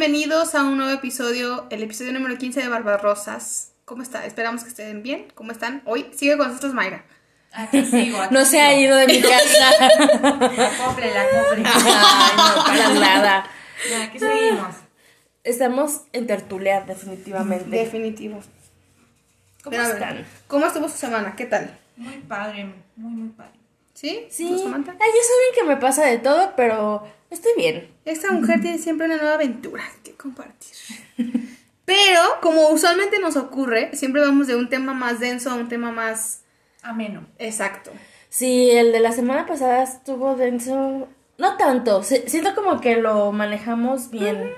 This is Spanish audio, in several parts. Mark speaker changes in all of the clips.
Speaker 1: bienvenidos a un nuevo episodio, el episodio número 15 de Barbarosas. ¿Cómo está? Esperamos que estén bien. ¿Cómo están? Hoy sigue con nosotros Mayra.
Speaker 2: Aquí sigo, aquí
Speaker 3: No se ha ido de mi casa.
Speaker 2: La acople, la acople.
Speaker 3: Ay, no, para nada.
Speaker 2: Ya, aquí seguimos.
Speaker 3: Estamos en tertulia, definitivamente.
Speaker 1: Definitivo.
Speaker 3: ¿Cómo
Speaker 1: Pero a ver,
Speaker 3: están?
Speaker 1: ¿Cómo estuvo su semana? ¿Qué tal?
Speaker 2: Muy padre, muy, muy padre.
Speaker 1: ¿Sí?
Speaker 3: Sí.
Speaker 1: ¿Tú,
Speaker 3: Ay,
Speaker 1: Samantha?
Speaker 3: ya saben que me pasa de todo, pero estoy bien.
Speaker 1: Esta mujer tiene siempre una nueva aventura que compartir. Pero, como usualmente nos ocurre, siempre vamos de un tema más denso a un tema más
Speaker 2: Ameno.
Speaker 1: exacto.
Speaker 3: Sí, el de la semana pasada estuvo denso. No tanto. si- Siento como que lo manejamos bien.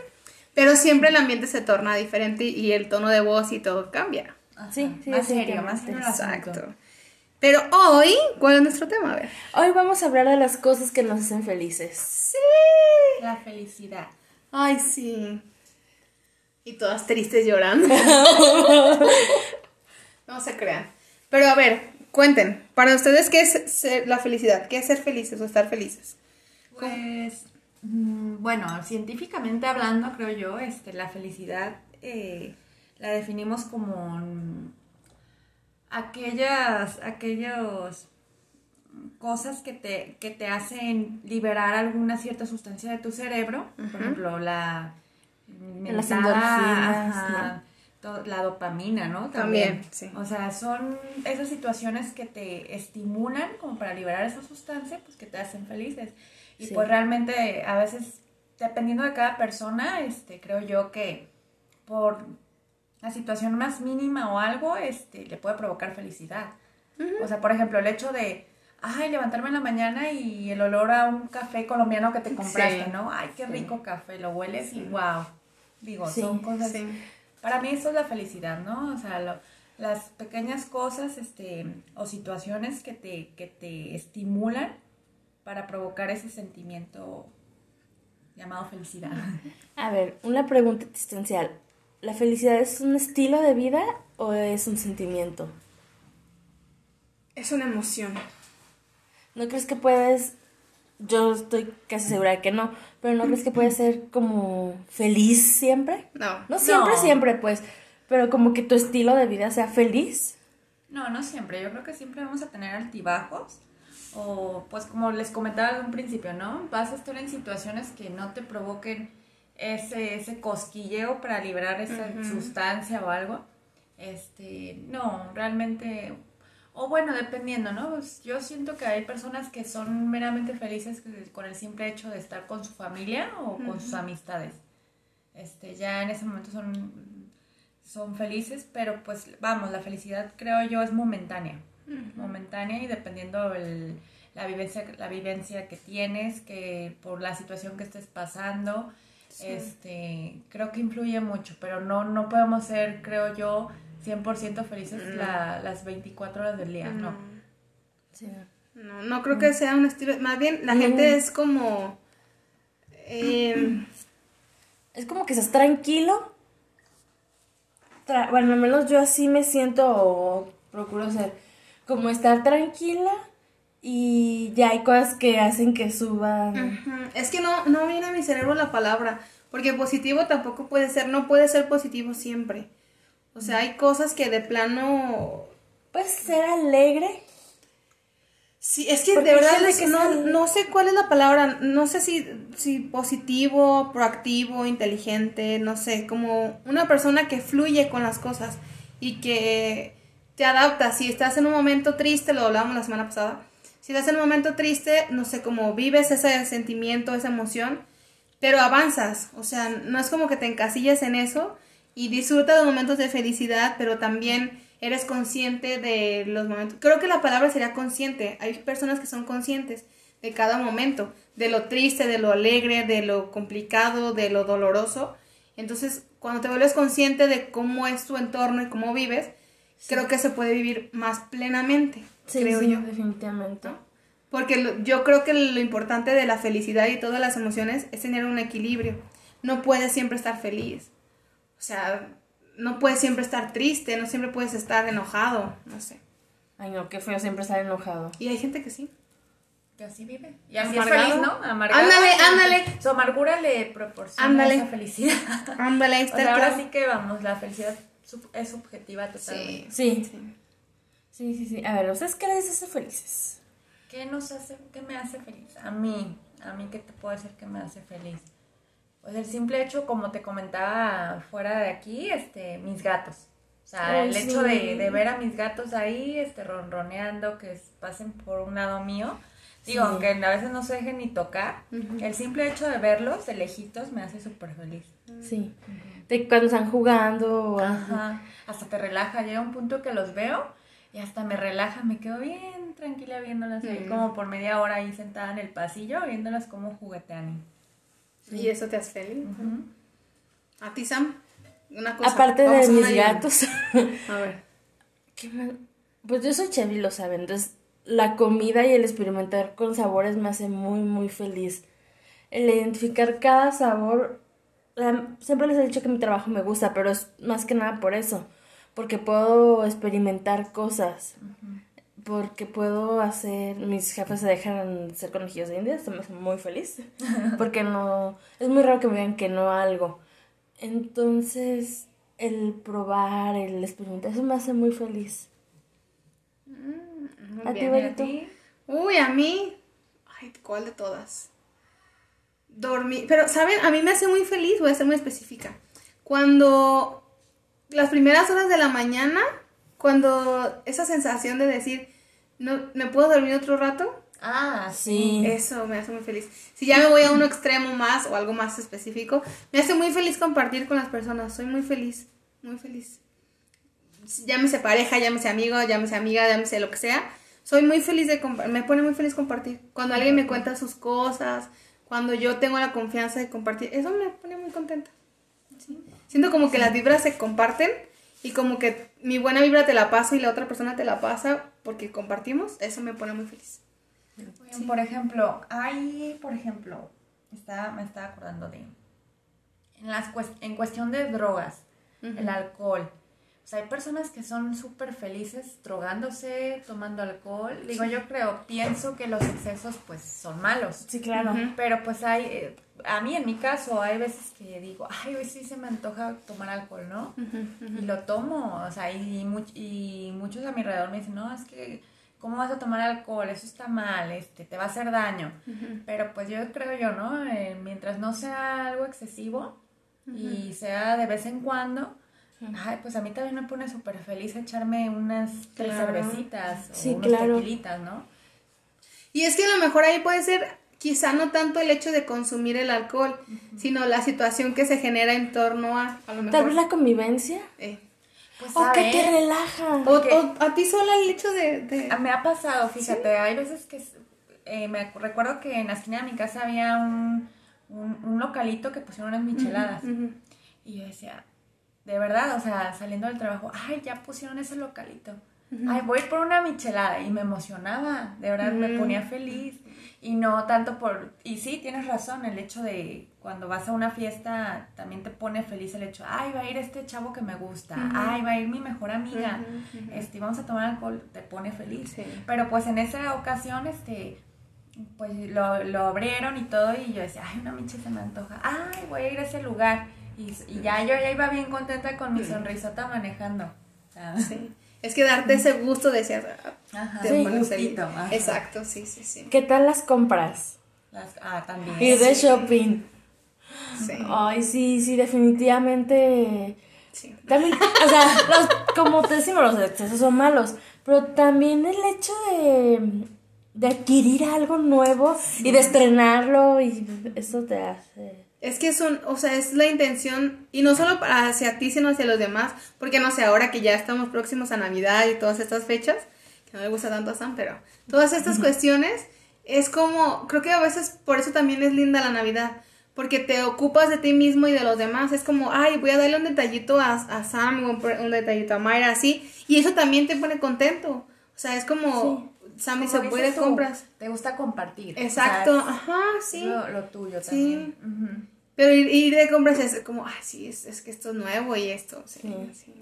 Speaker 1: Pero siempre el ambiente se torna diferente y el tono de voz y todo cambia.
Speaker 3: Sí, sí,
Speaker 2: Más serio, más serio.
Speaker 1: Exacto. Pero hoy, ¿cuál es nuestro tema? A ver.
Speaker 3: Hoy vamos a hablar de las cosas que nos hacen felices.
Speaker 1: Sí.
Speaker 2: La felicidad.
Speaker 1: Ay, sí. Y todas tristes llorando. no se crean. Pero a ver, cuenten, para ustedes, ¿qué es ser- la felicidad? ¿Qué es ser felices o estar felices?
Speaker 2: Pues, mm, bueno, científicamente hablando, creo yo, este, la felicidad eh, la definimos como mm, aquellas, aquellos cosas que te, que te hacen liberar alguna cierta sustancia de tu cerebro, por ejemplo, la
Speaker 3: Las endorfinas,
Speaker 2: la dopamina, ¿no?
Speaker 1: También, sí.
Speaker 2: O sea, son esas situaciones que te estimulan como para liberar esa sustancia, pues que te hacen felices. Y
Speaker 3: Sí.
Speaker 2: pues realmente a veces, dependiendo de cada persona, este, creo yo que por la situación más mínima o algo, este, le puede provocar felicidad. O sea, por ejemplo, el hecho de, ay, levantarme en la mañana y el olor a un café colombiano que te compraste,
Speaker 1: Sí.
Speaker 2: ¿no? Ay, qué rico café, lo hueles y wow. Digo,
Speaker 3: Sí,
Speaker 2: son cosas...
Speaker 1: sí.
Speaker 2: Para mí eso es la felicidad, ¿no? O sea, lo- las pequeñas cosas este, o situaciones que te, que te estimulan para provocar ese sentimiento llamado felicidad.
Speaker 3: A ver, una pregunta existencial. ¿La felicidad es un estilo de vida o es un sentimiento?
Speaker 1: Es una emoción.
Speaker 3: ¿No crees que puedes, yo estoy casi segura de que no, pero no crees que puedes ser como feliz siempre?
Speaker 1: No.
Speaker 3: No siempre,
Speaker 2: No.
Speaker 3: siempre, pues, pero como que tu estilo de vida sea feliz.
Speaker 2: No, no siempre. Yo creo que siempre vamos a tener altibajos. O pues como les comentaba en un principio, ¿no? Vas a estar en situaciones que no te provoquen ese, ese cosquilleo para liberar esa sustancia o algo. Este, no, realmente, o bueno, dependiendo, ¿no? Pues, yo siento que hay personas que son meramente felices con el simple hecho de estar con su familia o con sus amistades. Este, ya en ese momento son son felices, pero pues vamos, la felicidad creo yo es momentánea, momentánea y dependiendo el- la vivencia la vivencia que tienes, que por la situación que estés pasando, este, creo que influye mucho, pero no no podemos ser, creo yo, 100% felices la- las 24 horas del día, no.
Speaker 3: Sí.
Speaker 1: No, no creo que sea un estilo. Más bien, la gente es como. em,
Speaker 3: Es como que estás tranquilo. Tra- bueno, al menos yo así me siento o procuro ser. Como estar tranquila y ya hay cosas que hacen que suban.
Speaker 1: Es que no, no viene a mi cerebro la palabra, porque positivo tampoco puede ser, no puede ser positivo siempre. O sea, hay cosas que de plano...
Speaker 3: Puedes ser alegre.
Speaker 1: Sí, es que
Speaker 3: Porque
Speaker 1: de verdad es-
Speaker 3: que
Speaker 1: no, no sé cuál es la palabra, no sé si, si positivo, proactivo, inteligente, no sé, como una persona que fluye con las cosas y que te adapta. Si estás en un momento triste, lo hablábamos la semana pasada, si estás en un momento triste, no sé, como vives ese sentimiento, esa emoción, pero avanzas, o sea, no es como que te encasilles en eso y disfrutas de momentos de felicidad, pero también eres consciente de los momentos. Creo que la palabra sería consciente. Hay personas que son conscientes de cada momento, de lo triste, de lo alegre, de lo complicado, de lo doloroso. Entonces, cuando te vuelves consciente de cómo es tu entorno y cómo vives, creo que se puede vivir más plenamente, creo
Speaker 3: sí,
Speaker 1: yo.
Speaker 3: definitivamente.
Speaker 1: Porque lo- yo creo que lo importante de la felicidad y todas las emociones es tener un equilibrio. No puedes siempre estar feliz. O sea, no puedes siempre estar triste, no siempre puedes estar enojado, no sé.
Speaker 3: Ay, no, qué feo siempre estar enojado.
Speaker 1: Y hay gente que sí.
Speaker 2: que así vive. Y así
Speaker 1: Amargado.
Speaker 2: es feliz, ¿no? Amargado.
Speaker 1: Ándale,
Speaker 2: Sí.
Speaker 1: ándale.
Speaker 2: Su amargura le proporciona
Speaker 1: Ándale.
Speaker 2: esa felicidad.
Speaker 1: Ándale,
Speaker 2: O
Speaker 1: está
Speaker 2: sea,
Speaker 1: el
Speaker 2: ahora sí que vamos, la felicidad es subjetiva totalmente.
Speaker 1: Sí.
Speaker 3: Sí. Sí, sí, sí. A ver, ¿ustedes qué les hace felices?
Speaker 2: ¿Qué nos hace, qué me hace feliz? A mí, a mí, ¿qué te puedo decir que me hace feliz? Pues el simple hecho, como te comentaba fuera de aquí, este, mis gatos. O sea,
Speaker 3: Ay,
Speaker 2: el
Speaker 3: sí.
Speaker 2: hecho de, de ver a mis gatos ahí, este, ronroneando, que pasen por un lado mío. Digo,
Speaker 3: Sí.
Speaker 2: aunque a veces no se dejen ni tocar, el simple hecho de verlos de lejitos me hace súper feliz.
Speaker 3: Sí. De cuando están jugando.
Speaker 2: Ajá. Hasta te relaja, llega un punto que los veo y hasta me relaja, me quedo bien tranquila viéndolas ahí,
Speaker 1: Mm.
Speaker 2: como por media hora ahí sentada en el pasillo, viéndolas como juguetean.
Speaker 1: Y eso te hace feliz. A ti, Sam, una cosa.
Speaker 3: Aparte de mis
Speaker 1: y
Speaker 3: gatos.
Speaker 1: A ver.
Speaker 3: ¿Qué más? Pues yo soy Chevy, lo saben. Entonces, la comida y el experimentar con sabores me hace muy, muy feliz. El identificar cada sabor. Siempre les he dicho que mi trabajo me gusta, pero es más que nada por eso. Porque puedo experimentar cosas. Porque puedo hacer. Mis jefes se dejan ser conejillos de indias. Esto me hace muy feliz. Porque no. Es muy raro que me digan que no a algo. Entonces, el probar, el experimentar, eso me hace muy feliz.
Speaker 1: Muy
Speaker 3: ¿A ti,
Speaker 1: bien.
Speaker 2: ¿Y a ti?
Speaker 1: Uy, a mí. Ay, ¿cuál de todas? Dormir. Pero, ¿saben? A mí me hace muy feliz, voy a ser muy específica. Cuando las primeras horas de la mañana, cuando esa sensación de decir, no, ¿me puedo dormir otro rato?
Speaker 2: Ah,
Speaker 3: Sí.
Speaker 1: Eso me hace muy feliz. Si ya me voy a uno extremo más o algo más específico, me hace muy feliz compartir con las personas. Soy muy feliz, muy feliz. Llámese pareja, llámese amigo, llámese amiga, llámese lo que sea. Soy muy feliz de compartir. Me pone muy feliz compartir. Cuando alguien me cuenta sus cosas, cuando yo tengo la confianza de compartir, eso me pone muy contenta. Siento como que las vibras se comparten y como que mi buena vibra te la paso y la otra persona te la pasa porque compartimos. Eso me pone muy feliz.
Speaker 2: Por ejemplo, hay, por ejemplo, está, me estaba acordando de, en, las en cuestión de drogas, el alcohol. O sea, hay personas que son súper felices drogándose, tomando alcohol. Digo, yo creo, pienso que los excesos pues son malos.
Speaker 3: Sí, claro.
Speaker 2: Pero pues hay, eh, a mí en mi caso, hay veces que digo, ay, hoy sí se me antoja tomar alcohol, ¿no? Y lo tomo, o sea, y, much- y muchos a mi alrededor me dicen, no, es que, ¿cómo vas a tomar alcohol? Eso está mal, este, te va a hacer daño. Pero pues yo creo yo, ¿no? Eh, mientras no sea algo excesivo y sea de vez en cuando, ay, pues a mí también me pone súper feliz echarme unas tres
Speaker 1: Claro.
Speaker 2: cervecitas o
Speaker 3: Sí,
Speaker 2: unos
Speaker 3: claro.
Speaker 2: tequilitas, ¿no?
Speaker 1: Y es que a lo mejor ahí puede ser quizá no tanto el hecho de consumir el alcohol, sino la situación que se genera en torno a, a lo mejor.
Speaker 3: Tal vez la convivencia.
Speaker 1: eh.
Speaker 2: Pues
Speaker 3: O que te relaja.
Speaker 1: o, a ti sola el hecho de... de-
Speaker 2: Ah, Me ha pasado, fíjate, hay veces que eh, me recuerdo que en la esquina de mi casa había un, un, un localito que pusieron unas micheladas. Y yo decía, de verdad, o sea, saliendo del trabajo, ay, ya pusieron ese localito. Ay, voy por una michelada. Y me emocionaba, de verdad, me ponía feliz. Y no tanto por... Y sí, tienes razón, el hecho de cuando vas a una fiesta también te pone feliz el hecho, ay, va a ir este chavo que me gusta, ay, va a ir mi mejor amiga,
Speaker 1: ujú.
Speaker 2: este, vamos a tomar alcohol, te pone feliz.
Speaker 1: Sí.
Speaker 2: Pero pues en esa ocasión, este, pues lo, lo abrieron y todo y yo decía, ay, una miche se me antoja, ay, voy a ir a ese lugar. Y, y ya yo ya iba bien contenta con mi sonrisota manejando. Sea,
Speaker 1: Sí. Es que darte ese gusto de decir... ah,
Speaker 2: Ajá.
Speaker 1: te
Speaker 3: Sí.
Speaker 1: pone feliz.
Speaker 2: Gustito, ajá.
Speaker 1: Exacto, sí, sí, sí.
Speaker 3: ¿Qué tal las compras?
Speaker 2: Las- ah, también.
Speaker 3: Y de shopping.
Speaker 1: Sí,
Speaker 3: Ay, sí, sí, definitivamente.
Speaker 1: sí.
Speaker 3: También, o sea, los- como te decimos, los excesos son malos. Pero también el hecho de, de adquirir algo nuevo y de estrenarlo, y eso te hace.
Speaker 1: Es que son, o sea, es la intención, y no solo para hacia ti, sino hacia los demás, porque no sé, ahora que ya estamos próximos a Navidad y todas estas fechas, que no le gusta tanto a Sam, pero todas estas cuestiones, es como, creo que a veces por eso también es linda la Navidad, porque te ocupas de ti mismo y de los demás, es como, ay, voy a darle un detallito a, a Sam, un, un detallito a Mayra, así, y eso también te pone contento, o sea, es como, Sam
Speaker 2: Como
Speaker 1: dice,
Speaker 2: dices
Speaker 1: voy de
Speaker 2: tú,
Speaker 1: compras.
Speaker 2: Te gusta compartir.
Speaker 1: Exacto,
Speaker 2: O sea,
Speaker 1: ajá, sí.
Speaker 2: Lo, lo tuyo
Speaker 1: Sí.
Speaker 2: también.
Speaker 1: Pero ir, ir de compras es como, ay, sí, es, es que esto es nuevo y esto, sí,
Speaker 3: Sí.
Speaker 1: sí.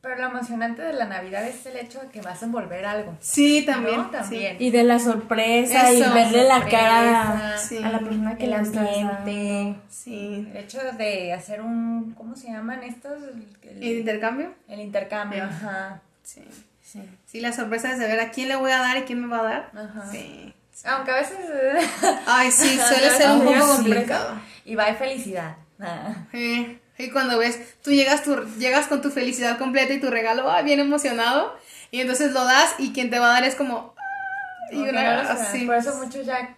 Speaker 2: Pero lo emocionante de la Navidad es el hecho de que vas a envolver algo.
Speaker 1: Sí, también.
Speaker 2: ¿no? También.
Speaker 3: Y de la sorpresa y verle la cara
Speaker 1: sí.
Speaker 3: a la persona que
Speaker 2: el
Speaker 3: la está
Speaker 2: ambiente.
Speaker 1: Sí.
Speaker 2: El hecho de hacer un, ¿cómo se llaman estos? El,
Speaker 1: ¿El intercambio?
Speaker 2: el intercambio, ajá.
Speaker 1: Sí.
Speaker 3: Sí.
Speaker 1: Sí, la sorpresa es saber a quién le voy a dar y quién me va a dar.
Speaker 2: Ajá.
Speaker 1: Sí.
Speaker 2: Aunque a veces...
Speaker 1: Ay, sí, suele ser un poco complicado.
Speaker 2: Y va de felicidad. Ah.
Speaker 1: Sí. Y cuando ves, tú llegas, tu, llegas con tu felicidad completa y tu regalo, ay, bien emocionado. Y entonces lo das y quien te va a dar es como... "Ah", Y
Speaker 2: que
Speaker 1: una,
Speaker 2: no
Speaker 1: así.
Speaker 2: Por eso muchos ya,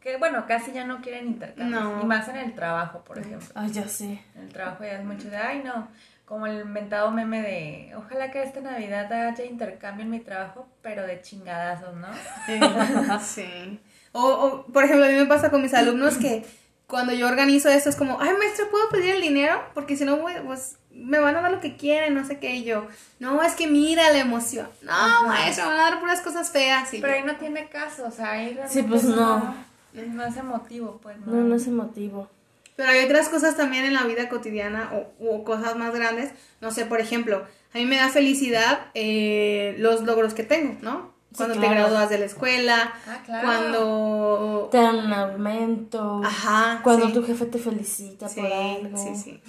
Speaker 2: que, bueno, casi ya no quieren intercambios.
Speaker 1: No.
Speaker 2: Y más en el trabajo, por ejemplo.
Speaker 3: Ay, ya sé.
Speaker 2: En el trabajo ya es mucho de, ay, no. Como el inventado meme de, ojalá que esta Navidad haya intercambio en mi trabajo, pero de chingadazos, ¿no?
Speaker 1: Sí. O, o, por ejemplo, a mí me pasa con mis alumnos que cuando yo organizo esto es como, ay, maestra, ¿puedo pedir el dinero? Porque si no, voy- pues me van a dar lo que quieren, no sé qué. Y yo, no, es que mira la emoción. No, maestra, me van a dar puras cosas feas. Y
Speaker 2: Pero
Speaker 1: yo,
Speaker 2: ahí no tiene caso, o sea, ahí realmente
Speaker 3: Sí, pues no.
Speaker 2: No es emotivo, pues, ¿no?
Speaker 3: No, no es emotivo.
Speaker 1: Pero hay otras cosas también en la vida cotidiana o, o cosas más grandes. No sé, por ejemplo, a mí me da felicidad eh, los logros que tengo, ¿no? Cuando te
Speaker 3: claro.
Speaker 1: gradúas de la escuela,
Speaker 2: Ah, claro.
Speaker 1: cuando...
Speaker 3: Te dan un aumento.
Speaker 1: Ajá,
Speaker 3: Cuando
Speaker 1: sí.
Speaker 3: tu jefe te felicita
Speaker 1: Sí,
Speaker 3: por algo.
Speaker 1: sí, sí.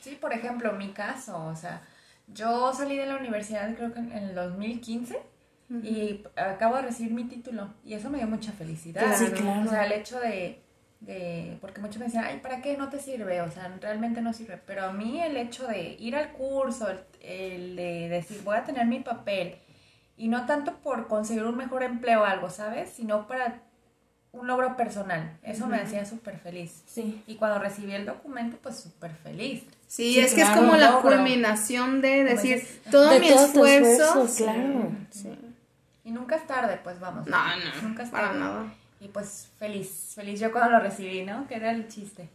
Speaker 2: Sí, por ejemplo, mi caso, o sea, yo salí de la universidad creo que en el 2015 y acabo de recibir mi título y eso me dio mucha felicidad.
Speaker 3: Claro. Sí, claro.
Speaker 2: O sea, el hecho de, de, porque muchos me decían, ay, ¿para qué no te sirve? O sea, realmente no sirve. Pero a mí el hecho de ir al curso, el, el de decir, voy a tener mi papel y no tanto por conseguir un mejor empleo o algo, ¿sabes? Sino para un logro personal. Eso me hacía súper feliz.
Speaker 3: Sí.
Speaker 2: Y cuando recibí el documento, pues súper feliz.
Speaker 1: Sí,
Speaker 3: Sí,
Speaker 1: es que es como la
Speaker 2: logro.
Speaker 1: culminación de decir
Speaker 2: dices,
Speaker 1: todo
Speaker 3: De
Speaker 1: mi esfuerzo.
Speaker 3: claro.
Speaker 1: Sí.
Speaker 2: Y nunca es tarde, pues vamos.
Speaker 1: No, no,
Speaker 2: Nunca es
Speaker 1: para
Speaker 2: tarde.
Speaker 1: nada.
Speaker 2: Y pues feliz, feliz yo cuando lo recibí, ¿no? Que era el chiste.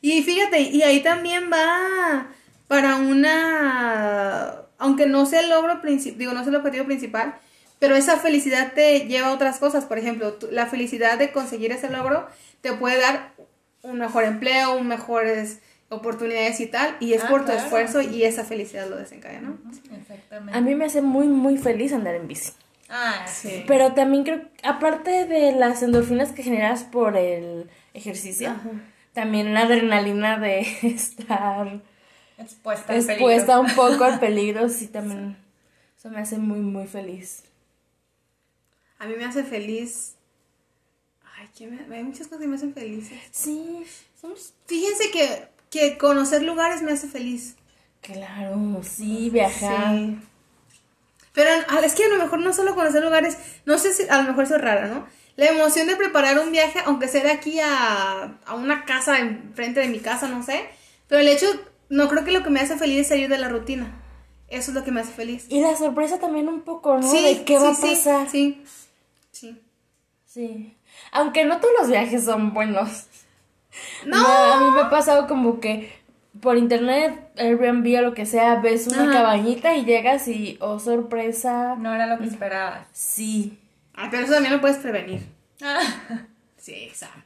Speaker 1: Y fíjate, y ahí también va para una, aunque no sea el logro principal, digo, no sea el objetivo principal, pero esa felicidad te lleva a otras cosas. Por ejemplo, la felicidad de conseguir ese logro te puede dar un mejor empleo, un mejores oportunidades y tal, y es
Speaker 2: Ah,
Speaker 1: por tu
Speaker 2: claro.
Speaker 1: esfuerzo y esa felicidad lo desencadena, ¿no?
Speaker 2: Exactamente.
Speaker 3: A mí me hace muy, muy feliz andar en bici.
Speaker 2: Ah,
Speaker 1: Sí.
Speaker 2: sí.
Speaker 3: Pero también creo, aparte de las endorfinas que generas por el ejercicio, también la adrenalina de estar
Speaker 2: Expuesta al
Speaker 3: expuesta un poco al peligro, sí, también eso me hace muy, muy feliz.
Speaker 1: A mí me hace feliz. Ay, ¿qué me- hay muchas cosas que me hacen felices.
Speaker 3: Sí, somos...
Speaker 1: Fíjense que, que conocer lugares me hace feliz.
Speaker 3: Claro, sí, viajar.
Speaker 1: Sí. Pero ah, es que a lo mejor no solo conocer lugares, no sé si a lo mejor eso es raro, ¿no? La emoción de preparar un viaje, aunque sea de aquí a, a una casa enfrente de mi casa, no sé. Pero el hecho, no creo que lo que me hace feliz es salir de la rutina. Eso es lo que me hace feliz.
Speaker 3: Y la sorpresa también un poco, ¿no? de qué va a
Speaker 1: sí,
Speaker 3: pasar.
Speaker 1: Sí, sí.
Speaker 3: Sí. Aunque no todos los viajes son buenos.
Speaker 1: No.
Speaker 3: A mí me ha pasado como que por internet, Airbnb o lo que sea, ves una
Speaker 1: Ajá.
Speaker 3: cabañita y llegas y, oh, sorpresa.
Speaker 2: No era lo que esperabas.
Speaker 3: Sí.
Speaker 1: Ah, pero eso también lo puedes prevenir. Sí, sabe.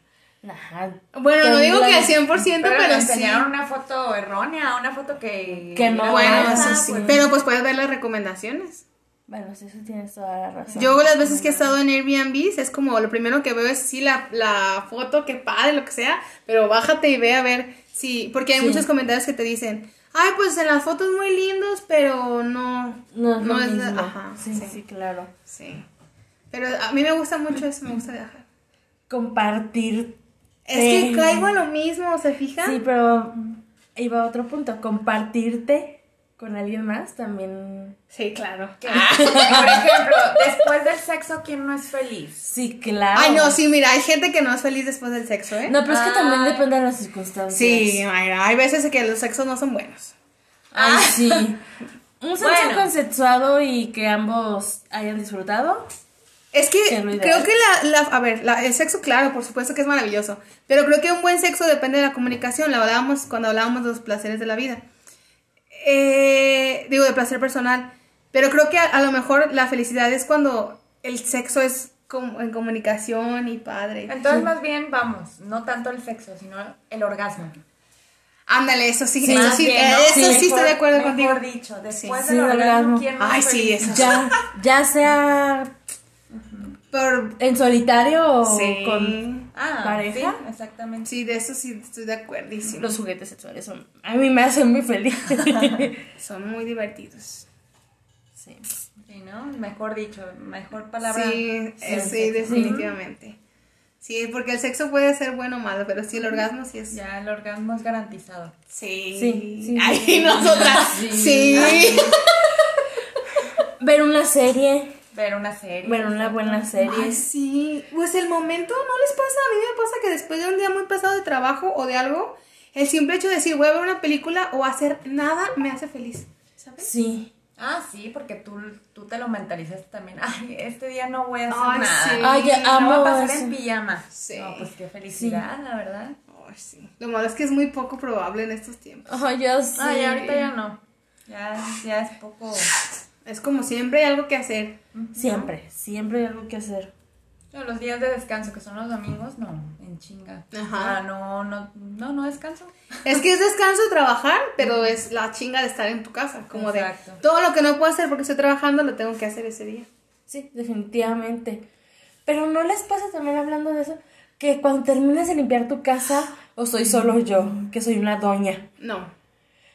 Speaker 3: Ajá.
Speaker 1: Bueno, no digo que al 100%,
Speaker 2: Pero,
Speaker 1: pero,
Speaker 2: me
Speaker 1: sí.
Speaker 2: enseñaron una foto errónea, una foto que...
Speaker 3: Que no,
Speaker 1: Bueno, eso sí.
Speaker 3: pues.
Speaker 1: Pero pues puedes ver las recomendaciones.
Speaker 3: Bueno, sí, eso tienes toda la razón.
Speaker 1: Yo las veces que he estado en Airbnb es como lo primero que veo es sí la, la foto, que padre, lo que sea, pero bájate y ve a ver si, porque hay
Speaker 3: Sí.
Speaker 1: muchos comentarios que te dicen, ay, pues en las fotos muy lindos, pero no,
Speaker 3: No es lo
Speaker 1: no es-
Speaker 3: mismo.
Speaker 1: ajá,
Speaker 3: sí,
Speaker 1: sí.
Speaker 3: sí, claro.
Speaker 1: sí. Pero a mí me gusta mucho eso, me gusta viajar.
Speaker 3: Compartir.
Speaker 1: Es que caigo a lo mismo, ¿se fijan?
Speaker 3: Sí, pero ahí va otro punto. Compartirte con alguien más también.
Speaker 1: Sí, claro.
Speaker 2: Por ejemplo, después del sexo, ¿quién no es feliz?
Speaker 3: Sí, claro.
Speaker 1: Ay, no, sí, mira, hay gente que no es feliz después del sexo, ¿eh?
Speaker 3: No, pero es que también depende de las circunstancias.
Speaker 1: Sí, ay, hay veces que los sexos no son buenos.
Speaker 3: Ay, sí. Un sexo
Speaker 2: Bueno.
Speaker 3: consensuado y que ambos hayan disfrutado.
Speaker 1: Es que creo que la, la- a ver, la- el sexo, claro, por supuesto que es maravilloso, pero creo que un buen sexo depende de la comunicación, lo hablábamos cuando hablábamos de los placeres de la vida. Eh, digo, de placer personal, pero creo que a, a lo mejor la felicidad es cuando el sexo es como en comunicación y padre.
Speaker 2: Entonces, más bien, vamos, no tanto el sexo, sino el orgasmo.
Speaker 1: Ándale, eso sí,
Speaker 3: Sí,
Speaker 1: eso
Speaker 2: Más
Speaker 1: sí,
Speaker 2: bien, ¿no?
Speaker 1: eso sí,
Speaker 2: Mejor-
Speaker 1: estoy de acuerdo contigo.
Speaker 2: Mejor dicho, después
Speaker 3: Sí,
Speaker 2: del
Speaker 3: orgasmo.
Speaker 2: orgasmo, ¿quién más
Speaker 1: Ay, sí, eso.
Speaker 3: Ya, ya sea
Speaker 1: Por,
Speaker 3: en solitario o
Speaker 1: sí,
Speaker 3: con
Speaker 2: Ah,
Speaker 3: pareja.
Speaker 2: sí, exactamente.
Speaker 1: sí, de eso sí estoy de acuerdísimo.
Speaker 3: Los juguetes sexuales son, a mí me hacen muy feliz.
Speaker 1: Son muy divertidos.
Speaker 3: sí.
Speaker 2: Sí, ¿no? Mejor dicho, mejor palabra.
Speaker 1: Sí, eh,
Speaker 2: Sí,
Speaker 1: definitivamente. Sí, porque el sexo puede ser bueno o malo, pero sí el orgasmo sí es.
Speaker 2: Ya el orgasmo es garantizado.
Speaker 1: Sí.
Speaker 3: Sí, sí,
Speaker 1: Ay,
Speaker 3: sí.
Speaker 1: nosotras.
Speaker 2: Sí.
Speaker 1: Sí.
Speaker 3: Ver una serie,
Speaker 2: Ver una serie.
Speaker 3: ver una buena serie.
Speaker 1: Ay, sí. Pues el momento no les pasa. A mí me pasa que después de un día muy pesado de trabajo o de algo, el simple hecho de decir voy a ver una película o hacer nada me hace feliz. ¿Sabes?
Speaker 3: Sí.
Speaker 2: Ah, sí, porque tú, tú te lo mentalizaste también. Ay, este día no voy a hacer
Speaker 1: Ay,
Speaker 2: nada.
Speaker 1: sí.
Speaker 3: Ay, ya
Speaker 2: No voy a pasar
Speaker 3: eso.
Speaker 2: en pijama.
Speaker 1: Sí.
Speaker 2: No, pues qué felicidad, la verdad.
Speaker 1: Ay, sí. Lo malo es que es muy poco probable en estos tiempos.
Speaker 3: Ay, ya sé.
Speaker 2: Ay, ahorita ya no. Ya, ya es poco.
Speaker 1: Es como siempre hay algo que hacer.
Speaker 3: Siempre, siempre hay algo que hacer.
Speaker 2: No, los días de descanso, que son los domingos, no, en chinga.
Speaker 1: Ajá.
Speaker 2: Ah, no, no, no, no descanso.
Speaker 1: Es que es descanso de trabajar, pero es la chinga de estar en tu casa. Como
Speaker 2: Exacto.
Speaker 1: de todo lo que no puedo hacer porque estoy trabajando lo tengo que hacer ese día.
Speaker 3: Sí, definitivamente. Pero ¿no les pasa también hablando de eso? Que cuando terminas de limpiar tu casa, o soy solo yo, que soy una doña,
Speaker 1: No.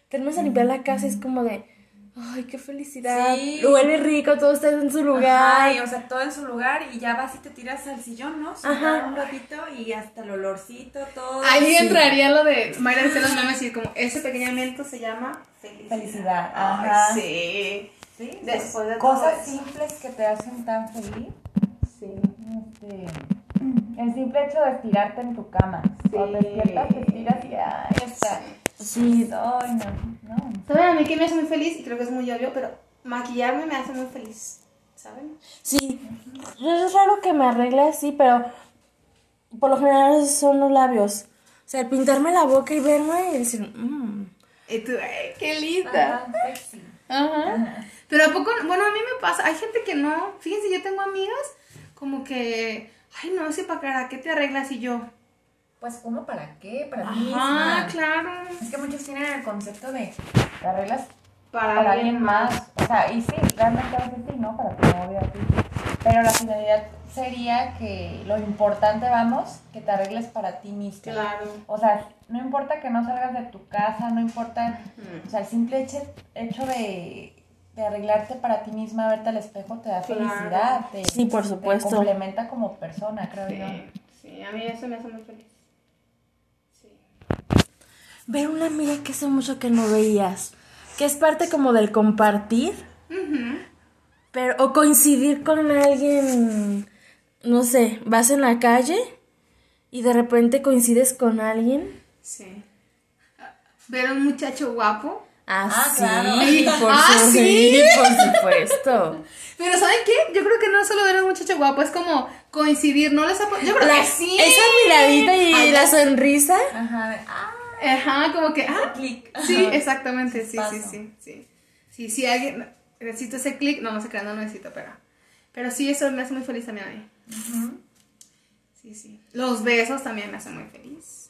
Speaker 3: terminas de limpiar la casa y es como de, ay, qué felicidad.
Speaker 2: Sí.
Speaker 3: Huele rico, todo está en su lugar.
Speaker 2: Ay, o sea, todo en su lugar y ya vas y te tiras al sillón, ¿no?
Speaker 3: Ajá.
Speaker 2: un ratito y hasta el olorcito, todo.
Speaker 1: Ahí
Speaker 3: Sí.
Speaker 1: entraría lo de Mayra dice los memes y como ese pequeño evento se llama felicidad.
Speaker 2: Felicidad,
Speaker 1: Ay,
Speaker 2: ajá.
Speaker 1: sí.
Speaker 2: Sí,
Speaker 1: Después de
Speaker 2: cosas
Speaker 1: todo
Speaker 2: simples que te hacen tan feliz.
Speaker 1: Sí.
Speaker 2: Este, el simple hecho de estirarte en tu cama. Cuando te despiertas, te estiras y ahí está.
Speaker 3: Sí,
Speaker 2: Ay, no, no.
Speaker 1: ¿Saben a mí que me hace muy feliz? Y creo que es muy obvio, pero maquillarme me hace muy feliz. ¿Saben?
Speaker 3: sí. Es raro que me arregle así, pero por lo general son los labios. O sea, pintarme la boca y verme y decir, mmm.
Speaker 1: Y tú, ay, qué linda.
Speaker 2: Ajá, sexy.
Speaker 1: Ajá. Pero a poco, bueno, a mí me pasa, hay gente que no, fíjense, yo tengo amigas como que, ay, no sé para qué te arreglas y yo.
Speaker 2: Pues, ¿cómo para qué? Para ti
Speaker 1: Ajá,
Speaker 2: misma.
Speaker 1: claro.
Speaker 2: Es que muchos tienen el concepto de te arreglas
Speaker 1: Para,
Speaker 2: para, alguien más. O sea, y sí, realmente a veces sí, ¿no? Para tu novio, a ti. Pero la finalidad sería que lo importante, vamos, que te arregles para ti misma.
Speaker 1: Claro.
Speaker 2: O sea, no importa que no salgas de tu casa, no importa, o sea, el simple hecho, hecho de, de arreglarte para ti misma, verte al espejo, te da
Speaker 1: Claro.
Speaker 2: felicidad. Te,
Speaker 3: Sí, por supuesto.
Speaker 2: Te complementa como persona, creo yo.
Speaker 1: Sí, sí, a mí eso me hace muy feliz.
Speaker 3: Ver una amiga que hace mucho que no veías. Que es parte como del compartir.
Speaker 1: Ujú.
Speaker 3: Pero, o coincidir con alguien, no sé, vas en la calle y de repente coincides con alguien.
Speaker 1: Sí. Ver a un muchacho guapo.
Speaker 3: Ah,
Speaker 2: Ah,
Speaker 3: sí,
Speaker 2: claro.
Speaker 3: por,
Speaker 1: Ah,
Speaker 3: su-
Speaker 1: ¿sí?
Speaker 3: por supuesto.
Speaker 1: Pero ¿saben qué? Yo creo que no es solo ver a un muchacho guapo, es como coincidir, ¿no les Yo creo
Speaker 3: La-
Speaker 1: que sí.
Speaker 3: Esa miradita y
Speaker 1: Ay,
Speaker 3: la sonrisa.
Speaker 2: Ajá, de, ah,
Speaker 1: Ajá, como que, ah,
Speaker 2: clic.
Speaker 1: Sí, exactamente, sí, sí, sí, sí. Sí, si alguien necesito ese clic, no, no sé qué, no lo necesito, pero. Pero sí, eso me hace muy feliz también a mí. Sí, sí. Los besos también me hacen muy feliz.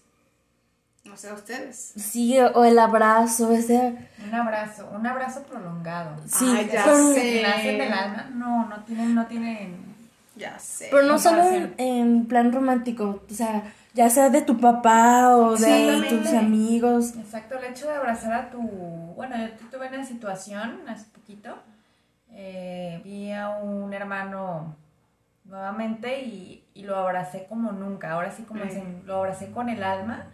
Speaker 1: No sé a ustedes.
Speaker 3: Sí, o el abrazo, ese...
Speaker 2: Un abrazo, un abrazo prolongado.
Speaker 3: Sí,
Speaker 1: Ay, ya sé.
Speaker 2: Que nacen del alma, no, no tienen, no tienen.
Speaker 1: Ya sé.
Speaker 3: pero no solo en, en plan romántico, o sea, ya sea de tu papá o de tus amigos.
Speaker 2: Exacto, el hecho de abrazar a tu. Bueno, yo tu- tuve una situación hace poquito. eh, vi a un hermano nuevamente y, y lo abracé como nunca. Ahora sí, como
Speaker 1: Mm.
Speaker 2: lo abracé con el alma.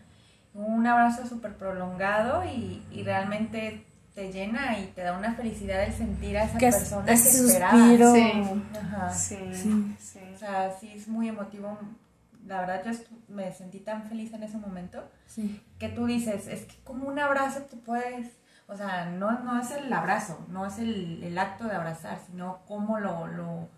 Speaker 2: Un abrazo súper prolongado y, y realmente te llena y te da una felicidad el sentir a esa
Speaker 3: Que
Speaker 2: persona que
Speaker 3: suspiro.
Speaker 1: Sí.
Speaker 2: Ajá.
Speaker 1: Sí,
Speaker 3: Sí.
Speaker 1: sí.
Speaker 2: O sea, sí es muy emotivo. La verdad, yo me sentí tan feliz en ese momento
Speaker 3: Sí.
Speaker 2: que tú dices, es que como un abrazo te puedes, o sea, no, no es el abrazo, no es el, el acto de abrazar, sino cómo lo, lo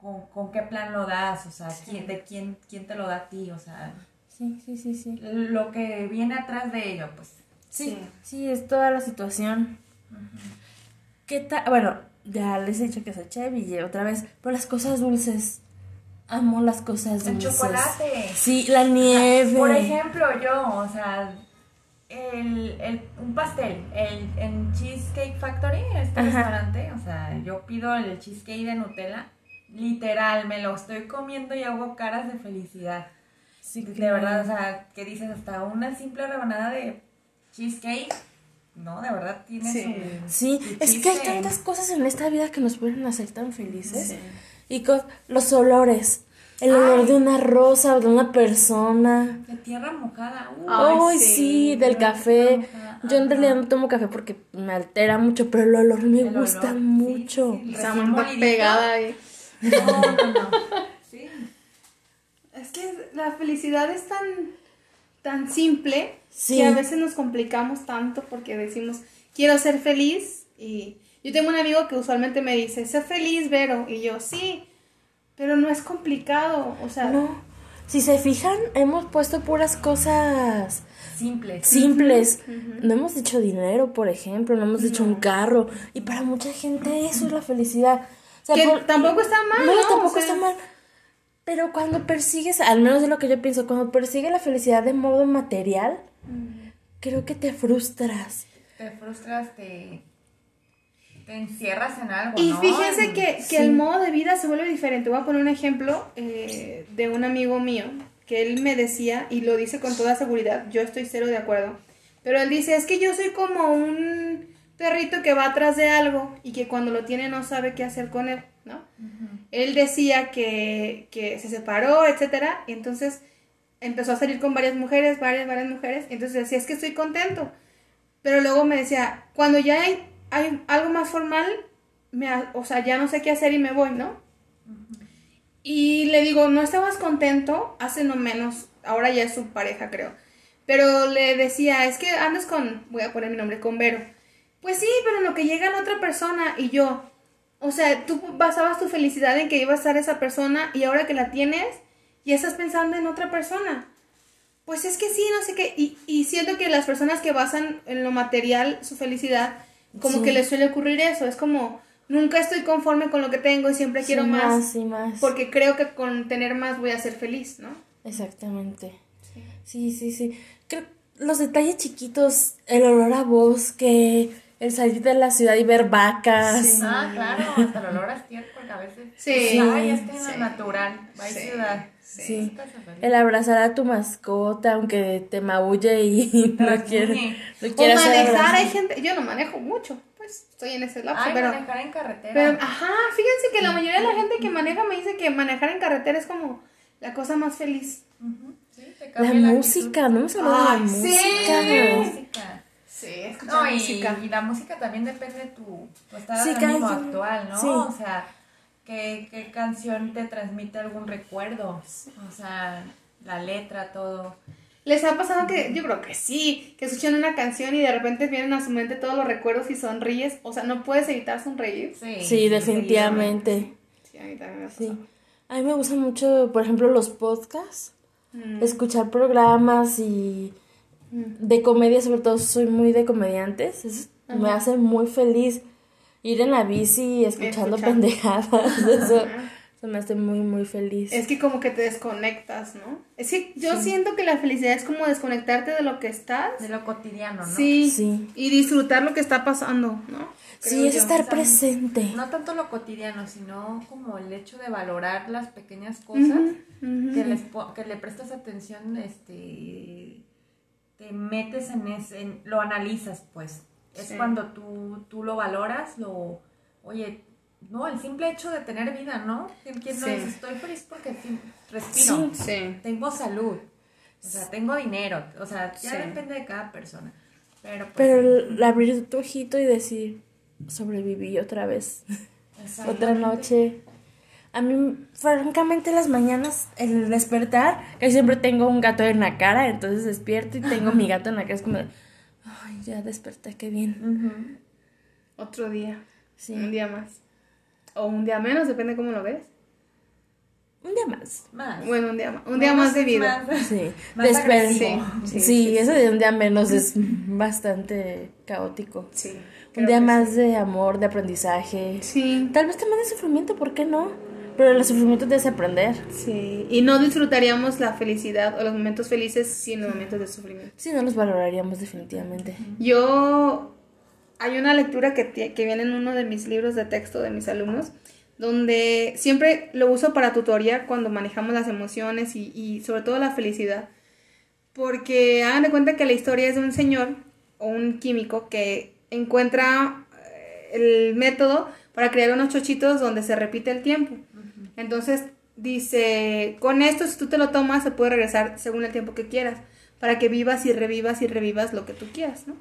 Speaker 2: con, con qué plan lo das, o sea, quién, de quién, quién te lo da a ti, o sea,
Speaker 3: Sí, sí, sí, sí.
Speaker 2: lo que viene atrás de ello, pues.
Speaker 3: Sí,
Speaker 1: Sí.
Speaker 3: es toda la situación. ¿Qué tal? Bueno, ya les he dicho que soy Chevy otra vez, pero las cosas dulces. Amo las cosas
Speaker 2: El
Speaker 3: dulces.
Speaker 2: chocolate.
Speaker 3: Sí, la nieve.
Speaker 2: Por ejemplo, yo, o sea, el, el- un pastel el, en Cheesecake Factory, este
Speaker 3: Ajá.
Speaker 2: restaurante, o sea, yo pido el cheesecake de Nutella, literal, me lo estoy comiendo y hago caras de felicidad.
Speaker 3: Sí,
Speaker 2: de
Speaker 3: claro.
Speaker 2: verdad, o sea, que dices hasta una simple rebanada de cheesecake, no, de verdad tiene
Speaker 1: Sí.
Speaker 2: su...
Speaker 3: Sí,
Speaker 2: su
Speaker 3: es que hay tantas cosas en esta vida que nos pueden hacer tan felices. Y con los olores. El olor
Speaker 2: Ay.
Speaker 3: de una rosa o de una persona.
Speaker 2: De tierra mojada. uh,
Speaker 1: Ay, sí,
Speaker 3: sí, del
Speaker 2: de
Speaker 3: café. Yo en realidad no tomo café porque me altera mucho, pero el olor me
Speaker 2: El
Speaker 3: gusta
Speaker 2: sí,
Speaker 3: mucho.
Speaker 2: sí, sí.
Speaker 1: Esa
Speaker 2: molidito.
Speaker 1: pegada ahí.
Speaker 2: No, no, no. Sí.
Speaker 1: Es que la felicidad es tan, tan simple
Speaker 3: Sí.
Speaker 1: que a veces nos complicamos tanto porque decimos, quiero ser feliz. Y yo tengo un amigo que usualmente me dice, sé feliz, Vero. Y yo, sí, pero no es complicado. O sea,
Speaker 3: No. Si se fijan, hemos puesto puras cosas
Speaker 2: Simple.
Speaker 3: simples. No hemos dicho dinero, por ejemplo, no hemos dicho un carro. Y para mucha gente eso es la felicidad. O sea,
Speaker 1: que
Speaker 3: por-
Speaker 1: tampoco está mal.
Speaker 3: No,
Speaker 1: No,
Speaker 3: tampoco
Speaker 1: O sea,
Speaker 3: está mal. Pero cuando persigues, al menos es lo que yo pienso, cuando persigues la felicidad de modo material, creo que te frustras.
Speaker 2: Te frustras, te, te encierras en algo.
Speaker 1: Y
Speaker 2: ¿no?
Speaker 1: fíjense
Speaker 2: En-
Speaker 1: que, que
Speaker 3: Sí.
Speaker 1: el modo de vida se vuelve diferente. Voy a poner un ejemplo eh, de un amigo mío que él me decía, y lo dice con toda seguridad, yo estoy cero de acuerdo, pero él dice, es que yo soy como un perrito que va atrás de algo y que cuando lo tiene no sabe qué hacer con él, ¿no? Él decía que, que se separó, etcétera, y entonces empezó a salir con varias mujeres, varias, varias mujeres, entonces decía, es que estoy contento. Pero luego me decía, cuando ya hay, hay algo más formal, me, o sea, ya no sé qué hacer y me voy, ¿no? Y le digo, ¿no estabas contento? Hace no menos, ahora ya es su pareja, creo. Pero le decía, es que andas con, voy a poner mi nombre, con Vero. Pues sí, pero en lo que llega la otra persona y yo, o sea, tú basabas tu felicidad en que iba a estar esa persona y ahora que la tienes, ya estás pensando en otra persona. Pues es que sí, no sé qué. Y, y siento que las personas que basan en lo material su felicidad, como
Speaker 3: Sí.
Speaker 1: que les suele ocurrir eso. Es como, nunca estoy conforme con lo que tengo y siempre quiero
Speaker 3: Sí,
Speaker 1: más.
Speaker 3: y más.
Speaker 1: Porque creo que con tener más voy a ser feliz, ¿no?
Speaker 3: Exactamente. Sí, sí, sí. Creo los detalles chiquitos, el olor a bosque, el salir de la ciudad y ver vacas.
Speaker 2: Ah, claro, hasta el olor a estiércol a veces.
Speaker 1: Sí.
Speaker 2: Ay, es que en
Speaker 1: Sí.
Speaker 2: lo natural, va a
Speaker 1: Sí.
Speaker 2: ciudad.
Speaker 3: Sí. El abrazar a tu mascota, aunque te maulle y no quiere, no
Speaker 1: O
Speaker 3: quiere
Speaker 1: manejar, hay gente, yo no manejo mucho, pues estoy en ese lapso,
Speaker 2: Ay,
Speaker 1: pero,
Speaker 2: manejar en carretera.
Speaker 1: pero, ajá, fíjense que la mayoría de la gente que maneja me dice que manejar en carretera es como la cosa más feliz.
Speaker 2: Sí, te
Speaker 3: La
Speaker 2: cambia
Speaker 3: música, no hemos hablado de la
Speaker 1: sí.
Speaker 3: música.
Speaker 1: Sí, escuchar
Speaker 2: No, y,
Speaker 1: música.
Speaker 2: y la música también depende de tu, tu estado
Speaker 3: Sí,
Speaker 2: de actual, ¿no?
Speaker 3: sí.
Speaker 2: O sea, ¿qué, qué canción te transmite algún recuerdo? O sea, la letra, todo.
Speaker 1: ¿Les ha pasado que, yo creo que sí, que escuchan una canción y de repente vienen a su mente todos los recuerdos y sonríes? O sea, no puedes evitar sonreír.
Speaker 2: Sí,
Speaker 3: Sí, definitivamente.
Speaker 1: Sí, a mí también me ha
Speaker 3: Sí. A mí me gustan mucho, por ejemplo, los podcasts.
Speaker 1: Mm.
Speaker 3: Escuchar programas y de comedia, sobre todo soy muy de comediantes. Me hace muy feliz. Ir en la bici escuchando pendejadas. Eso, eso me hace muy, muy feliz.
Speaker 1: Es que como que te desconectas, ¿no? Es que yo siento que la felicidad es como desconectarte de lo que estás.
Speaker 2: De lo cotidiano, ¿no?
Speaker 1: Sí,
Speaker 3: Sí.
Speaker 1: Y disfrutar lo que está pasando, ¿no?
Speaker 3: sí, es
Speaker 1: yo.
Speaker 3: estar presente.
Speaker 2: No tanto lo cotidiano, sino como el hecho de valorar las pequeñas cosas que, les que le prestas atención, este, te metes en ese, en- lo analizas, pues. Es
Speaker 1: Sí.
Speaker 2: cuando tú, tú lo valoras, lo, oye, no, el simple hecho de tener vida, ¿no? ¿Quién, quién no dice, estoy feliz porque respiro,
Speaker 1: Sí.
Speaker 2: tengo salud, o sea, tengo dinero, o sea, ya depende de cada persona. Pero, pues,
Speaker 3: Pero
Speaker 2: sí,
Speaker 3: el abrir tu ojito y decir, sobreviví otra vez. Otra noche. A mí, francamente, las mañanas, el despertar, que siempre tengo un gato en la cara, entonces despierto y tengo mi gato en la cara, es como, de, ay, ya desperté, qué bien.
Speaker 1: Otro día.
Speaker 3: Sí.
Speaker 1: Un día más. O un día menos, depende cómo lo ves.
Speaker 3: Un día más.
Speaker 2: Más.
Speaker 1: Bueno, un día más. Un día más de
Speaker 2: es
Speaker 1: vida.
Speaker 2: más-
Speaker 3: Sí,
Speaker 2: Más.
Speaker 3: Sí,
Speaker 1: Sí, sí,
Speaker 3: eso de un día menos es bastante caótico.
Speaker 1: Sí.
Speaker 3: Un día más
Speaker 1: sí.
Speaker 3: de amor, de aprendizaje.
Speaker 1: Sí.
Speaker 3: Tal vez también de sufrimiento, ¿por qué no? Pero el sufrimiento te hace aprender.
Speaker 1: Sí, y no disfrutaríamos la felicidad o los momentos felices sin los momentos de sufrimiento.
Speaker 3: Sí, no los valoraríamos definitivamente.
Speaker 1: Yo, hay una lectura que, que viene en uno de mis libros de texto de mis alumnos, donde siempre lo uso para tutoría cuando manejamos las emociones y, y sobre todo la felicidad. Porque hagan de cuenta que la historia es de un señor o un químico que encuentra eh, el método para crear unos chochitos donde se repite el tiempo. Entonces dice, con esto si tú te lo tomas se puede regresar según el tiempo que quieras, para que vivas y revivas y revivas lo que tú quieras, ¿no?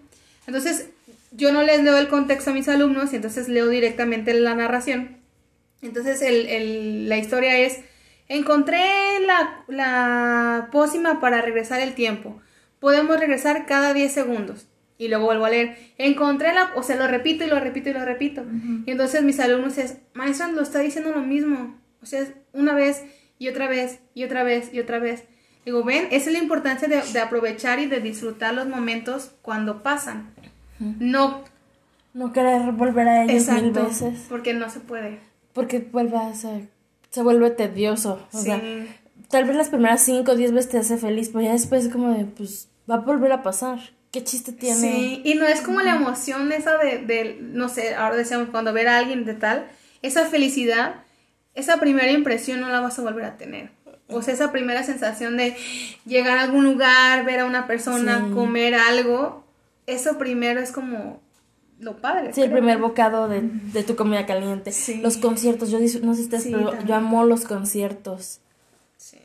Speaker 1: Entonces yo no les leo el contexto a mis alumnos y entonces leo directamente la narración. Entonces el, el- la historia es, encontré la, la pócima para regresar el tiempo. Podemos regresar cada 10 segundos. Y luego vuelvo a leer, encontré la, o sea, lo repito y lo repito y lo repito. Y entonces mis alumnos es, maestra, lo está diciendo lo mismo. O sea, una vez y otra vez y otra vez y otra vez. Digo, ven, esa es la importancia de, de aprovechar y de disfrutar los momentos cuando pasan. No,
Speaker 3: No querer volver a ellos mil
Speaker 1: exacto,
Speaker 3: veces.
Speaker 1: porque no se puede.
Speaker 3: Porque vuelve a ser- se vuelve tedioso. O
Speaker 1: Sí.
Speaker 3: sea, tal vez las primeras 5 o 10 veces te hace feliz, pero ya después es como de, pues, va a volver a pasar. ¿Qué chiste tiene?
Speaker 1: Sí, y no es como la emoción esa de, de, no sé, ahora decíamos cuando ver a alguien de tal, esa felicidad, esa primera impresión no la vas a volver a tener. O sea, esa primera sensación de llegar a algún lugar, ver a una persona,
Speaker 3: Sí.
Speaker 1: comer algo, eso primero es como lo padre.
Speaker 3: Sí, el primer bocado de, de tu comida caliente.
Speaker 1: Sí.
Speaker 3: Los conciertos, yo no sé ustedes,
Speaker 1: Sí,
Speaker 3: pero
Speaker 1: también.
Speaker 3: yo amo los conciertos.
Speaker 1: Sí.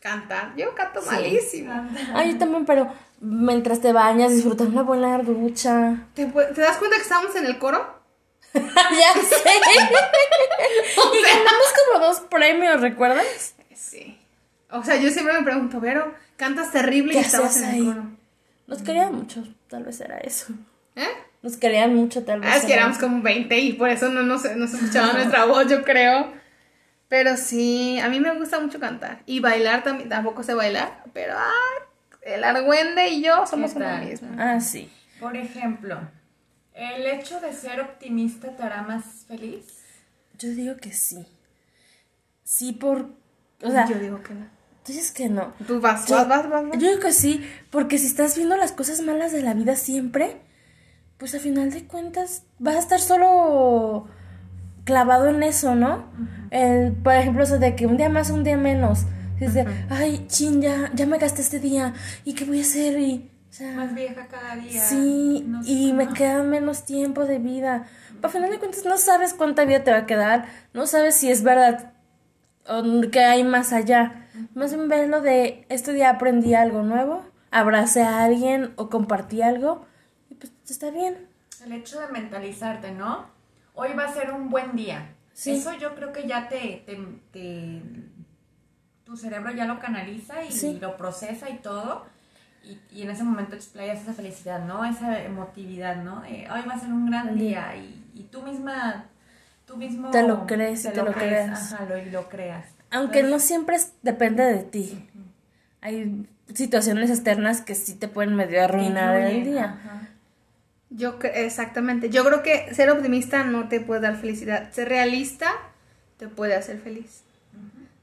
Speaker 1: Cantar, yo canto malísimo.
Speaker 3: Ay, yo también, pero mientras te bañas, disfrutar una buena ducha.
Speaker 1: ¿Te, te das cuenta que estamos en el coro?
Speaker 3: ya sé. y ganamos como dos premios, ¿recuerdas?
Speaker 1: Sí. O sea, yo siempre me pregunto, Vero, cantas terrible y
Speaker 3: ¿Qué
Speaker 1: estamos
Speaker 3: hacías
Speaker 1: en
Speaker 3: ahí?
Speaker 1: el coro.
Speaker 3: Nos querían mucho, tal vez era eso.
Speaker 1: ¿Eh?
Speaker 3: Nos querían mucho, tal vez.
Speaker 1: Ah, es que éramos como 20 y por eso no nos, no se escuchaba nuestra voz, yo creo. Pero sí, a mí me gusta mucho cantar. Y bailar también, tampoco sé bailar, pero ah, el argüende y yo somos
Speaker 2: ¿Qué
Speaker 1: uno
Speaker 2: tal?
Speaker 1: mismo.
Speaker 3: Ah, sí.
Speaker 2: Por ejemplo, ¿el hecho de ser optimista te hará más feliz?
Speaker 3: Yo digo que sí. Sí, por. O sea,
Speaker 1: yo digo que no.
Speaker 3: tú dices que no.
Speaker 1: Tú vas,
Speaker 3: Yo-
Speaker 1: vas, vas, vas. vas.
Speaker 3: Yo digo que sí, porque si estás viendo las cosas malas de la vida siempre, pues a final de cuentas vas a estar solo clavado en eso, ¿no? El, por ejemplo, eso de que un día más, un día menos. Dice, ay, chin, ya, ya me gasté este día, ¿y qué voy a hacer? Y, sea,
Speaker 2: Más vieja cada día.
Speaker 3: sí,
Speaker 2: no
Speaker 3: y me queda menos tiempo de vida. A final de cuentas no sabes cuánta vida te va a quedar, no sabes si es verdad o que hay más allá. Más bien ver lo de este día aprendí algo nuevo, abracé a alguien o compartí algo y pues está bien.
Speaker 2: El hecho de mentalizarte, ¿no? Hoy va a ser un buen día.
Speaker 3: Sí.
Speaker 2: Eso yo creo que ya te, te, te- tu cerebro ya lo canaliza y
Speaker 3: Sí.
Speaker 2: lo procesa y todo. Y, y en ese momento explayas esa felicidad, ¿no? Esa emotividad, ¿no? De, hoy va a ser un gran día y, y tú misma, tú mismo...
Speaker 3: Te lo crees y te lo crees.
Speaker 2: Ajá, lo, y lo creas.
Speaker 3: Aunque no siempre es- depende de ti. Hay situaciones externas que sí te pueden medio arruinar el día.
Speaker 2: ajá.
Speaker 1: Yo exactamente. Yo creo que ser optimista no te puede dar felicidad. Ser realista te puede hacer feliz.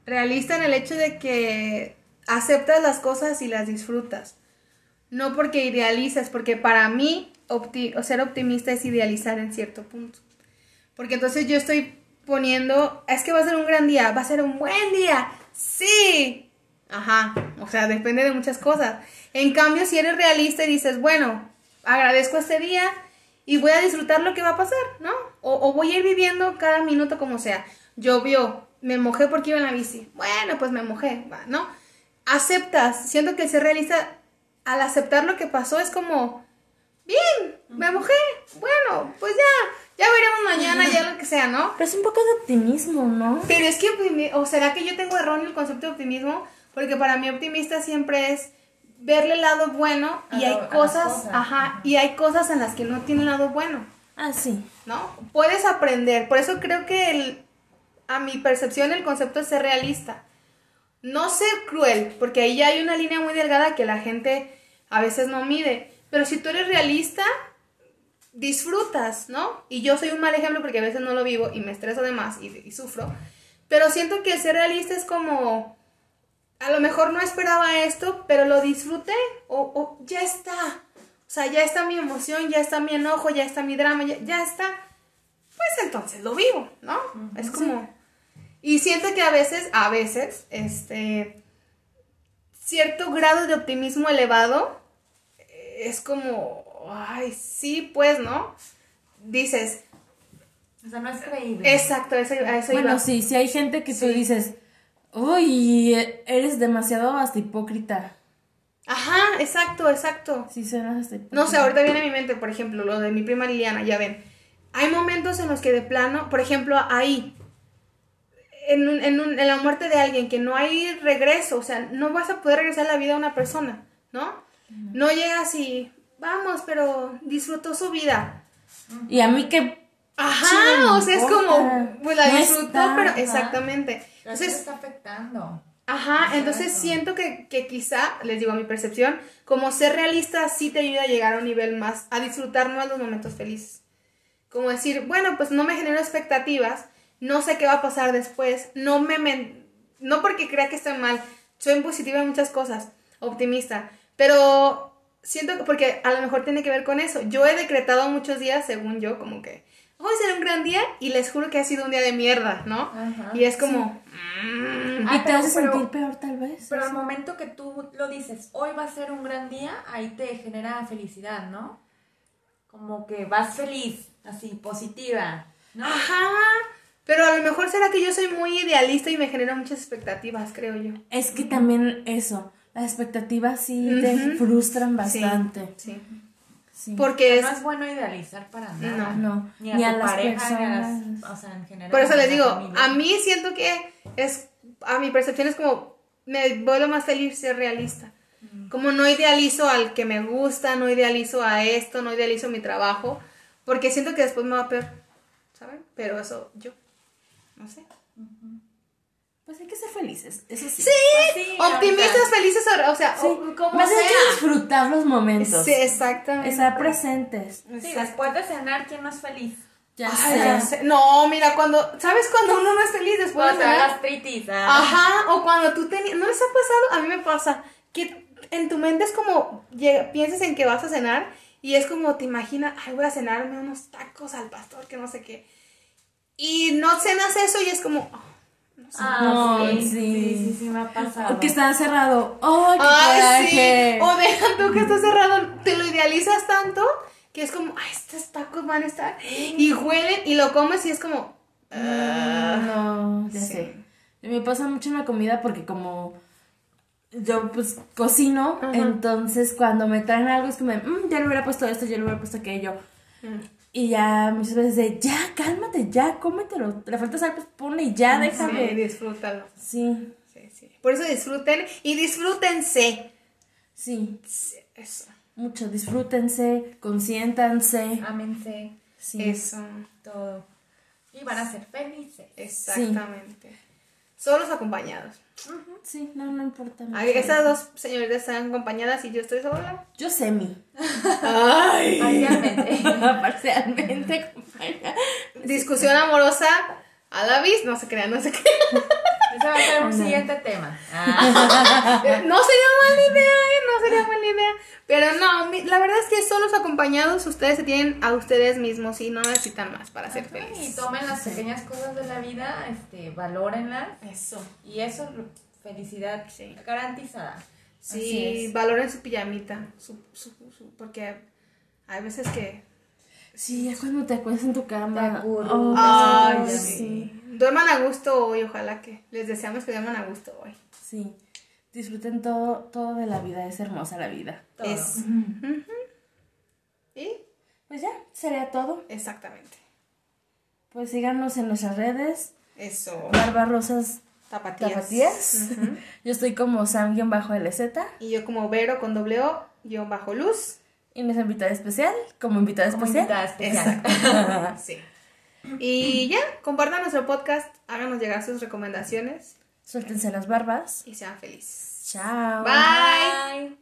Speaker 1: Realista en el hecho de que aceptas las cosas y las disfrutas. No porque idealizas, porque para mí ser optimista es idealizar en cierto punto. Porque entonces yo estoy poniendo, es que va a ser un gran día, va a ser un buen día. Sí. Ajá, o sea, depende de muchas cosas. En cambio, si eres realista y dices, bueno, agradezco este día y voy a disfrutar lo que va a pasar, ¿no? O, voy a ir viviendo cada minuto como sea. Llovió, me mojé porque iba en la bici. Bueno, pues me mojé, ¿no? Aceptas, siento que ser realista, al aceptar lo que pasó es como, bien, me mojé, bueno, pues ya, ya veremos mañana, ya lo que sea, ¿no?
Speaker 3: Pero es un poco de optimismo, ¿no?
Speaker 1: Pero es que, o será que yo tengo erróneo el concepto de optimismo, porque para mí optimista siempre es verle el lado bueno y
Speaker 2: A
Speaker 1: hay
Speaker 2: lo-
Speaker 1: cosas. ajá, y hay cosas en las que no tiene lado bueno,
Speaker 3: Ah, sí.
Speaker 1: ¿no? Puedes aprender, por eso creo que el, a mi percepción el concepto es ser realista. No ser cruel, porque ahí ya hay una línea muy delgada que la gente a veces no mide, pero si tú eres realista, disfrutas, ¿no? Y yo soy un mal ejemplo porque a veces no lo vivo y me estreso de más y, y sufro. Pero siento que ser realista es como, a lo mejor no esperaba esto, pero lo disfruté o, o ya está. O sea, ya está mi emoción, ya está mi enojo, ya está mi drama, ya, ya está. Pues entonces lo vivo, ¿no? es como... Y siento que a veces, a veces, este, cierto grado de optimismo elevado eh, es como, ay, sí, pues, ¿no? Dices,
Speaker 2: O sea, no es creíble.
Speaker 1: exacto, eso, a eso
Speaker 3: Bueno,
Speaker 1: iba.
Speaker 3: sí, sí hay gente que tú
Speaker 1: Sí.
Speaker 3: dices, uy, eres demasiado hasta hipócrita.
Speaker 1: Ajá, exacto, exacto.
Speaker 3: Sí, suenas hasta hipócrita.
Speaker 1: No sé, ahorita viene a mi mente, por ejemplo, lo de mi prima Liliana, ya ven. Hay momentos en los que de plano, por ejemplo, ahí, en, un- en, un- en la muerte de alguien, que no hay regreso, o sea, no vas a poder regresar a la vida a una persona, ¿no? No llegas y, vamos, pero disfrutó su vida.
Speaker 3: Y a mí que...
Speaker 1: Ajá, o sea, es como, pues la disfrutó, pero exactamente.
Speaker 2: Pero
Speaker 1: Entonces,
Speaker 2: está afectando.
Speaker 1: Ajá, entonces siento que, que quizá, les digo a mi percepción, como ser realista sí te ayuda a llegar a un nivel más, a disfrutar más los momentos felices. Como decir, bueno, pues no me genero expectativas, no sé qué va a pasar después, no me, men- no porque crea que estoy mal, soy positiva en muchas cosas, optimista, pero siento que, porque a lo mejor tiene que ver con eso, yo he decretado muchos días, según yo, como que hoy será un gran día y les juro que ha sido un día de mierda, ¿no?
Speaker 2: Ajá,
Speaker 1: y es como... mm,
Speaker 2: Ay,
Speaker 3: y te
Speaker 2: pero-
Speaker 3: hace sentir peor tal vez.
Speaker 2: Pero al momento que tú lo dices, hoy va a ser un gran día, ahí te genera felicidad, ¿no? Como que vas feliz, así, positiva, ¿no?
Speaker 1: Ajá. Pero a lo mejor será que yo soy muy idealista y me genera muchas expectativas, creo yo.
Speaker 3: Es que también eso, las expectativas sí te frustran bastante.
Speaker 1: Sí.
Speaker 3: Sí.
Speaker 1: porque es...
Speaker 2: no es bueno idealizar para nada.
Speaker 3: No,
Speaker 2: Ni a,
Speaker 3: ni a las
Speaker 2: pareja, ni a
Speaker 3: personas.
Speaker 2: las, o sea, en general.
Speaker 1: Por eso les digo,
Speaker 2: familia.
Speaker 1: a mí siento que es... A mi percepción es como... Me vuelvo más feliz ser realista. Como no idealizo al que me gusta, no idealizo a esto, no idealizo mi trabajo, porque siento que después me va a peor, ¿saben? Pero eso yo, no sé.
Speaker 3: Pues hay que ser felices, eso sí.
Speaker 1: Sí,
Speaker 2: Pues sí,
Speaker 1: optimistas,
Speaker 2: ahorita.
Speaker 1: felices, o- o sea,
Speaker 3: Sí,
Speaker 1: o- como
Speaker 3: más hay que disfrutar los momentos.
Speaker 1: Sí, exactamente.
Speaker 3: Estar presentes.
Speaker 2: Sí, después de cenar, ¿quién no es feliz?
Speaker 3: Ya
Speaker 1: Ay,
Speaker 3: sé.
Speaker 1: ya sé. No, mira, cuando, ¿sabes cuando uno no es feliz después de
Speaker 2: Cuando da
Speaker 1: cenar?
Speaker 2: gastritis. ah.
Speaker 1: Ajá, o cuando tú tenías, ¿no les ha pasado? A mí me pasa que en tu mente es como, llega- piensas en que vas a cenar y es como te imaginas, ay, voy a cenarme unos tacos al pastor, que no sé qué. Y no cenas eso y es como, oh,
Speaker 2: Ah,
Speaker 3: Ay,
Speaker 2: sí,
Speaker 3: sí.
Speaker 2: sí, sí, sí, me ha pasado.
Speaker 3: O que está cerrado. ¡Ay, qué
Speaker 1: ay, sí.
Speaker 3: coraje!
Speaker 1: O deja tú que está cerrado, te lo idealizas tanto que es como, ay, estos tacos van a estar. Y huelen y lo comes y es como,
Speaker 3: Ah, no, ya
Speaker 1: Sí.
Speaker 3: sé. Me pasa mucho en la comida porque como yo pues cocino,
Speaker 1: Ajá.
Speaker 3: entonces cuando me traen algo es como, "Mm, ya le hubiera puesto esto, ya le hubiera puesto aquello. Y ya muchas veces de, ya, cálmate, ya, cómetelo. Le falta sal, pues ponle y ya,
Speaker 1: sí,
Speaker 3: déjame.
Speaker 1: disfrútalo.
Speaker 3: Sí,
Speaker 1: Sí, sí. Por eso disfruten y disfrútense.
Speaker 3: sí,
Speaker 1: Sí, Eso.
Speaker 3: mucho. Disfrútense, consiéntanse.
Speaker 2: Ámense,
Speaker 3: Sí.
Speaker 1: Eso.
Speaker 2: todo. Y van a ser felices.
Speaker 1: Exactamente. Solos acompañados.
Speaker 3: Sí, no, no importa.
Speaker 1: Ay, Esas dos señoritas están acompañadas y yo estoy sola.
Speaker 3: Yo semi.
Speaker 1: Ay.
Speaker 2: Parcialmente.
Speaker 3: Parcialmente, compañera.
Speaker 1: Discusión amorosa a la vista. No se crean, no se crean.
Speaker 2: Ese va a ser un siguiente tema. Ah,
Speaker 1: No sería mala idea, ¿eh? No sería mala idea. Pero no, mi- la verdad es que solos acompañados ustedes se tienen a ustedes mismos y no necesitan más para ser
Speaker 2: y
Speaker 1: felices.
Speaker 2: tomen las pequeñas cosas de la vida, este, valórenlas.
Speaker 1: Eso.
Speaker 2: Y eso, felicidad
Speaker 1: Sí.
Speaker 2: garantizada.
Speaker 1: Sí,
Speaker 2: es.
Speaker 1: valoren su pijamita. Su, su, su- porque hay veces que
Speaker 3: Sí, ya cuando te acuestas en tu cama.
Speaker 2: Te
Speaker 3: oh,
Speaker 1: Ay,
Speaker 2: Ay,
Speaker 1: sí. Duerman a gusto hoy, ojalá que les deseamos que duerman a gusto hoy.
Speaker 3: Sí. Disfruten todo, todo de la vida, es hermosa la vida.
Speaker 2: Todo.
Speaker 1: Es. ¿Y?
Speaker 3: Pues ya, sería todo.
Speaker 1: Exactamente.
Speaker 3: Pues síganos en nuestras redes.
Speaker 1: Eso.
Speaker 3: Barba Rosas
Speaker 1: Tapatías.
Speaker 3: Tapatías. Yo estoy como Sam-LZ.
Speaker 1: Y yo como Vero con doble O, guion bajo luz.
Speaker 3: Y nuestra invitada especial, como invitada
Speaker 2: Como
Speaker 3: especial.
Speaker 2: invitada especial.
Speaker 1: Exacto. sí. Y ya, compartan nuestro podcast, háganos llegar sus recomendaciones
Speaker 3: Suéltense las barbas.
Speaker 1: y sean felices.
Speaker 3: Chao.
Speaker 1: Bye.
Speaker 2: Bye.